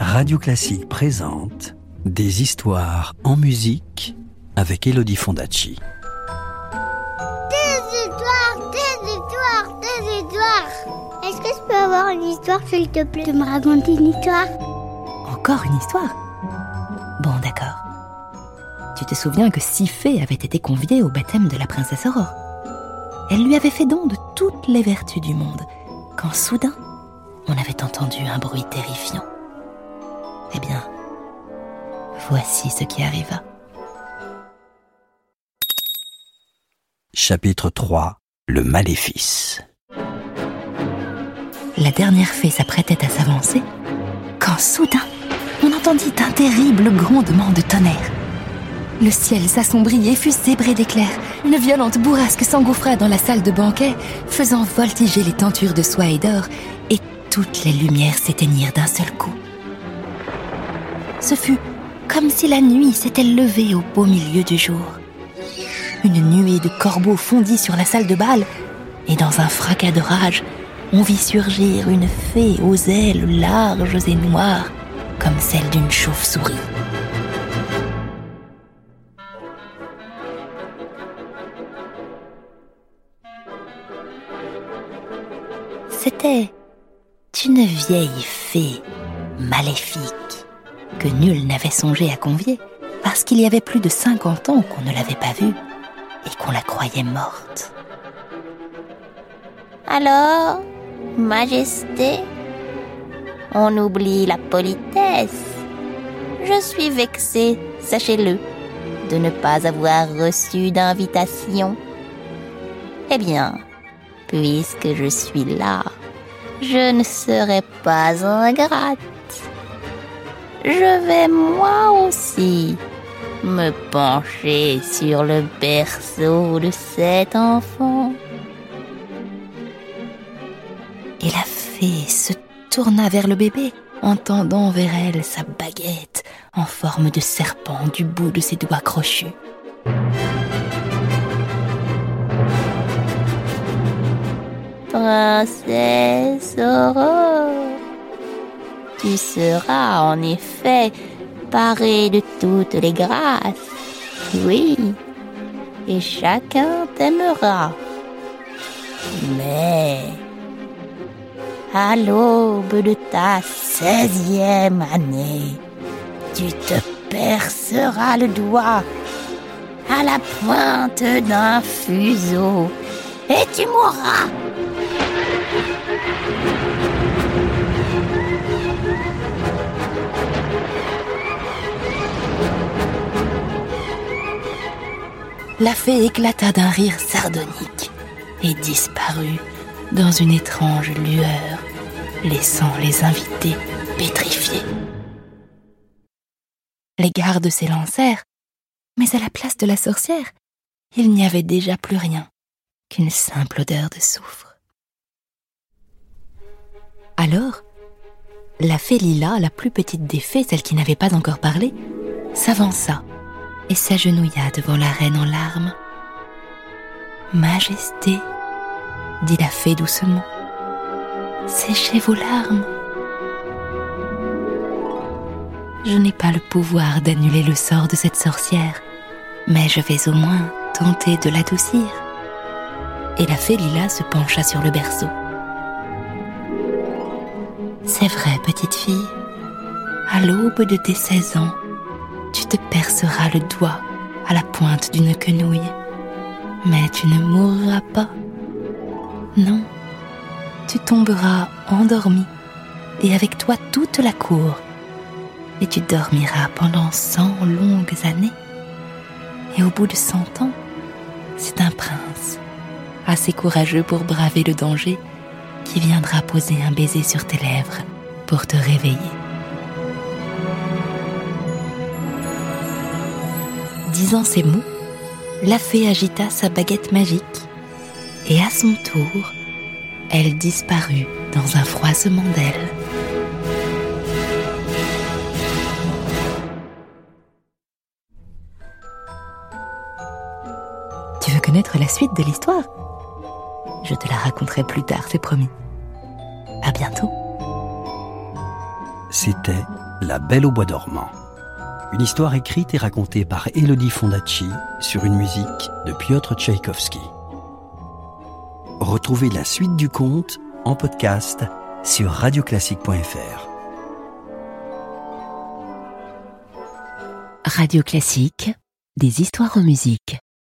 Radio Classique présente Des histoires en musique avec Elodie Fondacci. Des histoires, des histoires, des histoires. Est-ce que je peux avoir une histoire, s'il te plaît, de me raconter une histoire? Encore une histoire? Bon, d'accord. Tu te souviens que Sifée avait été conviée au baptême de la princesse Aurore? Elle lui avait fait don de toutes les vertus du monde, quand soudain, on avait entendu un bruit terrifiant. Eh bien, voici ce qui arriva. Chapitre 3 Le maléfice. La dernière fée s'apprêtait à s'avancer quand soudain, on entendit un terrible grondement de tonnerre. Le ciel s'assombrit et fut zébré d'éclairs. Une violente bourrasque s'engouffra dans la salle de banquet, faisant voltiger les tentures de soie et d'or, et toutes les lumières s'éteignirent d'un seul coup. Ce fut comme si la nuit s'était levée au beau milieu du jour. Une nuée de corbeaux fondit sur la salle de bal, et dans un fracas de rage, on vit surgir une fée aux ailes larges et noires, comme celle d'une chauve-souris. C'était une vieille fée maléfique que nul n'avait songé à convier parce qu'il y avait plus de 50 ans qu'on ne l'avait pas vue et qu'on la croyait morte. Alors, Majesté, on oublie la politesse. Je suis vexée, sachez-le, de ne pas avoir reçu d'invitation. Eh bien, puisque je suis là, je ne serai pas ingrate. Je vais moi aussi me pencher sur le berceau de cet enfant. Et la fée se tourna vers le bébé en tendant vers elle sa baguette en forme de serpent du bout de ses doigts crochus. Princesse Aurore, tu seras en effet parée de toutes les grâces. Oui, et chacun t'aimera. Mais à l'aube de ta seizième année, tu te perceras le doigt à la pointe d'un fuseau et tu mourras. La fée éclata d'un rire sardonique et disparut dans une étrange lueur, laissant les invités pétrifiés. Les gardes s'élancèrent, mais à la place de la sorcière, il n'y avait déjà plus rien qu'une simple odeur de soufre. Alors, la fée Lila, la plus petite des fées, celle qui n'avait pas encore parlé, s'avança et s'agenouilla devant la reine en larmes. Majesté, dit la fée doucement, séchez vos larmes. Je n'ai pas le pouvoir d'annuler le sort de cette sorcière, mais je vais au moins tenter de l'adoucir. Et la fée Lila se pencha sur le berceau. C'est vrai, petite fille, à l'aube de tes 16 ans, te perceras le doigt à la pointe d'une quenouille, mais tu ne mourras pas. Non, tu tomberas endormi et avec toi toute la cour, et tu dormiras pendant cent longues années. Et au bout de cent ans, c'est un prince, assez courageux pour braver le danger, qui viendra poser un baiser sur tes lèvres pour te réveiller. Disant ces mots, la fée agita sa baguette magique et à son tour, elle disparut dans un froissement d'ailes. Tu veux connaître la suite de l'histoire? Je te la raconterai plus tard, c'est promis. À bientôt. C'était La Belle au bois dormant. Une histoire écrite et racontée par Elodie Fondacci sur une musique de Piotr Tchaïkovski. Retrouvez la suite du conte en podcast sur radioclassique.fr. Radio Classique, des histoires en musique.